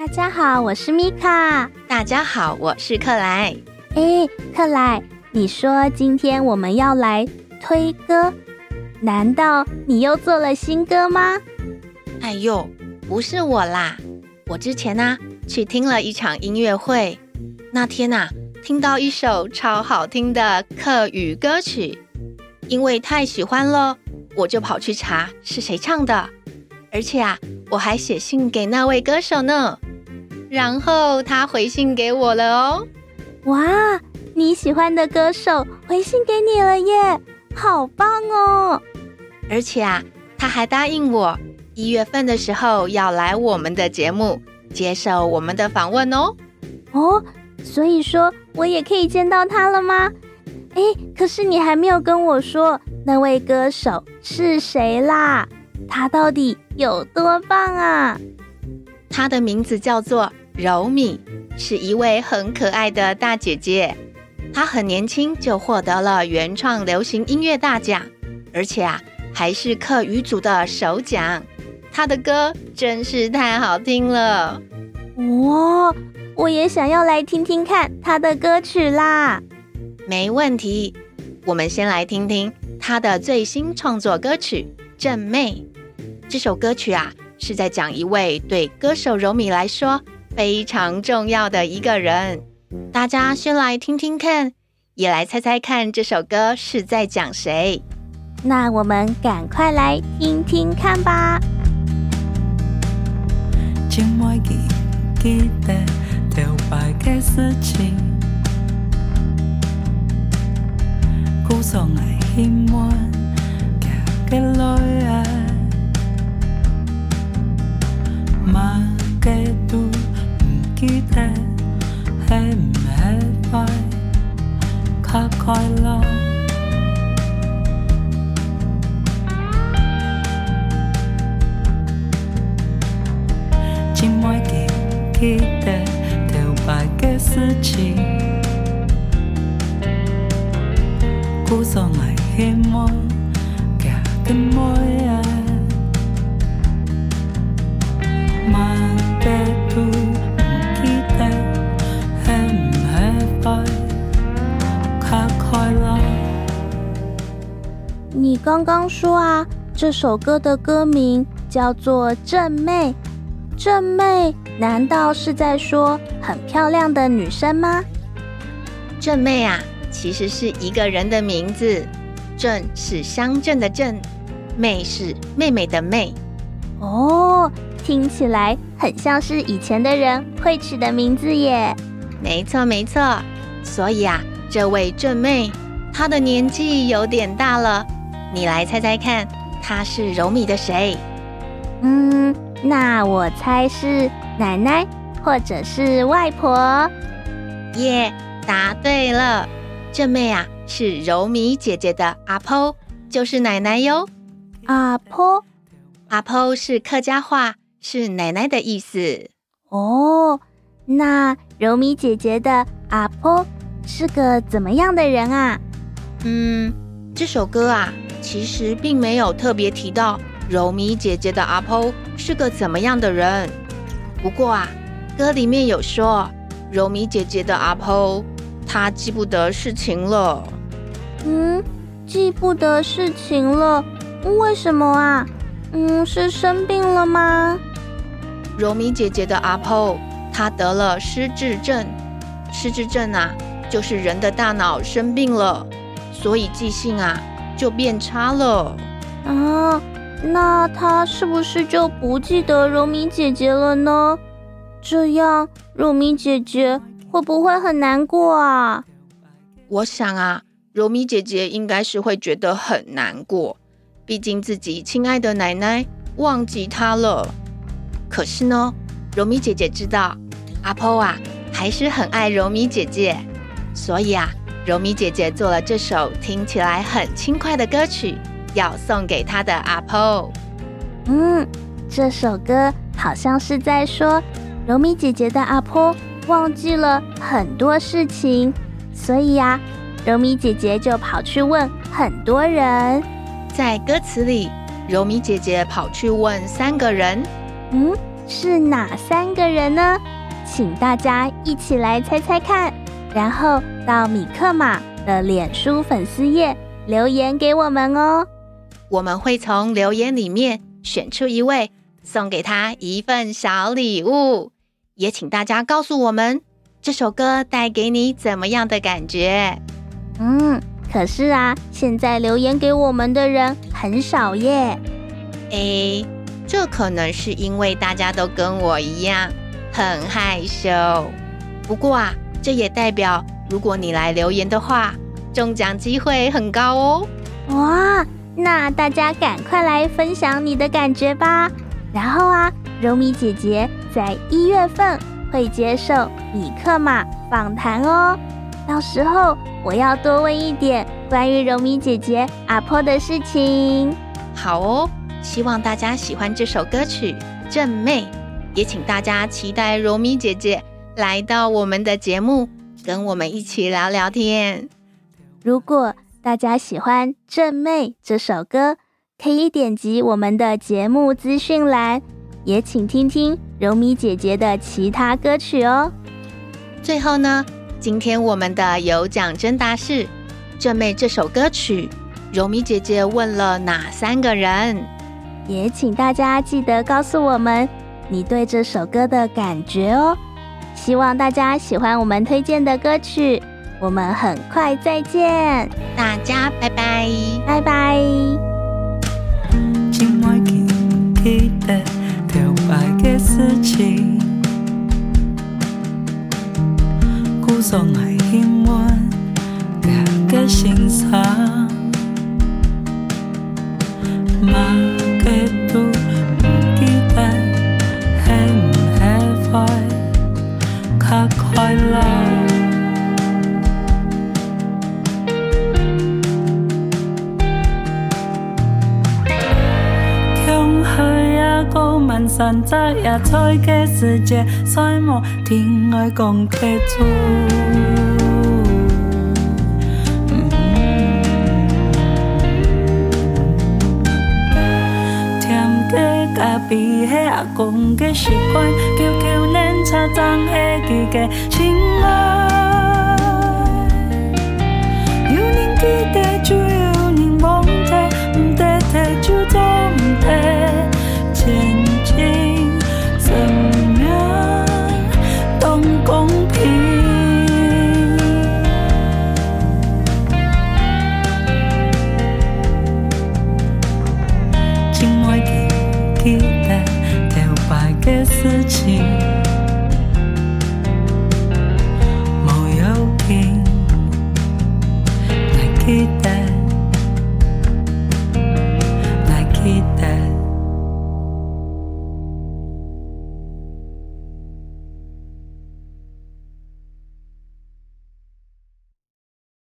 大家好，我是米卡。大家好，我是克莱。哎，克莱，你说今天我们要来推歌，难道你又做了新歌吗？哎呦，不是我啦，我之前呢、啊、去听了一场音乐会，那天呐、啊、听到一首超好听的客语歌曲，因为太喜欢了，我就跑去查是谁唱的，而且啊我还写信给那位歌手呢。然后他回信给我了哦，哇，你喜欢的歌手回信给你了耶，好棒哦！而且啊，他还答应我一月份的时候要来我们的节目接受我们的访问哦。哦，所以说我也可以见到他了吗？哎，可是你还没有跟我说那位歌手是谁啦？他到底有多棒啊？他的名字叫做。柔米是一位很可爱的大姐姐，她很年轻就获得了原创流行音乐大奖，而且啊还是客语组的首奖。她的歌真是太好听了，哇！我也想要来听听看她的歌曲啦。没问题，我们先来听听她的最新创作歌曲《正妹》。这首歌曲啊是在讲一位对歌手柔米来说。非常重要的一个人，大家先来听听看，也来猜猜看这首歌是在讲谁？那我们赶快来听听看吧。快樂。今晚記記得留白嘅事情，故作危險麼？假嘅模樣。你刚刚说啊，这首歌的歌名叫做《正妹》，正妹难道是在说很漂亮的女生吗？正妹啊，其实是一个人的名字，正是乡镇的镇，妹是妹妹的妹。哦，听起来很像是以前的人会取的名字耶。没错没错，所以啊，这位正妹她的年纪有点大了。你来猜猜看，她是柔米的谁？嗯，那我猜是奶奶或者是外婆。耶，答对了，这妹啊是柔米姐姐的阿婆，就是奶奶哟。阿婆，阿婆是客家话，是奶奶的意思。哦，那柔米姐姐的阿婆是个怎么样的人啊？嗯，这首歌啊。其实并没有特别提到柔米姐姐的阿婆是个怎么样的人。不过啊，歌里面有说柔米姐姐的阿婆她记不得事情了。嗯，记不得事情了？为什么啊？嗯，是生病了吗？柔米姐姐的阿婆她得了失智症。失智症啊，就是人的大脑生病了，所以记性啊。就变差了啊！那他是不是就不记得柔米姐姐了呢？这样柔米姐姐会不会很难过啊？我想啊，柔米姐姐应该是会觉得很难过，毕竟自己亲爱的奶奶忘记她了。可是呢，柔米姐姐知道阿婆啊还是很爱柔米姐姐，所以啊。柔米姐姐做了这首听起来很轻快的歌曲，要送给她的阿婆。嗯，这首歌好像是在说柔米姐姐的阿婆忘记了很多事情，所以呀，柔米姐姐就跑去问很多人。在歌词里，柔米姐姐跑去问三个人。嗯，是哪三个人呢？请大家一起来猜猜看，然后到米克马的脸书粉丝页留言给我们哦。我们会从留言里面选出一位，送给他一份小礼物。也请大家告诉我们，这首歌带给你怎么样的感觉？嗯，可是啊，现在留言给我们的人很少耶。诶，这可能是因为大家都跟我一样。很害羞，不过啊，这也代表如果你来留言的话，中奖机会很高哦。哇，那大家赶快来分享你的感觉吧。然后啊，柔米姐姐在一月份会接受米克马访谈哦。到时候我要多问一点关于柔米姐姐阿婆的事情。好哦，希望大家喜欢这首歌曲《正妹》。也请大家期待柔米姐姐来到我们的节目，跟我们一起聊聊天。如果大家喜欢《正妹》这首歌，可以点击我们的节目资讯栏，也请听听柔米姐姐的其他歌曲哦。最后呢，今天我们的有奖征答是《正妹》这首歌曲，柔米姐姐问了哪三个人？也请大家记得告诉我们。你对这首歌的感觉哦，希望大家喜欢我们推荐的歌曲。我们很快再见，大家拜拜，拜拜。山楂野菜的世界，再无甜爱讲得出。甜的咖啡，迄阿公的习惯，能茶长会记个亲爱，hate that.